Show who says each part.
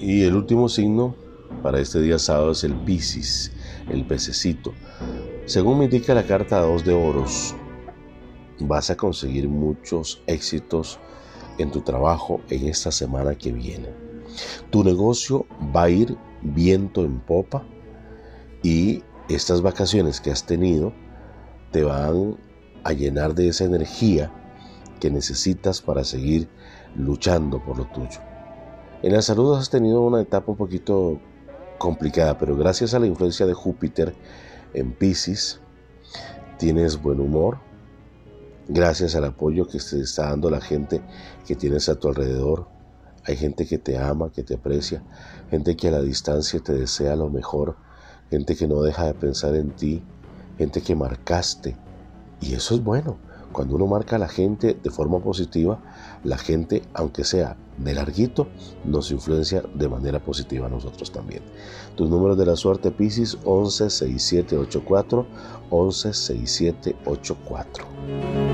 Speaker 1: Y el último signo para este día sábado es el Piscis, el pececito. Según me indica la carta 2 de oros, vas a conseguir muchos éxitos en tu trabajo en esta semana que viene. Tu negocio va a ir viento en popa y estas vacaciones que has tenido te van a llenar de esa energía que necesitas para seguir luchando por lo tuyo. En la salud has tenido una etapa un poquito complicada, pero gracias a la influencia de Júpiter en Pisces, tienes buen humor, gracias al apoyo que te está dando la gente que tienes a tu alrededor. Hay gente que te ama, que te aprecia, gente que a la distancia te desea lo mejor, gente que no deja de pensar en ti, gente que marcaste. Y eso es bueno. Cuando uno marca a la gente de forma positiva, la gente, aunque sea de larguito, nos influencia de manera positiva a nosotros también. Tus números de la suerte Pisces 11 6784 11 6784.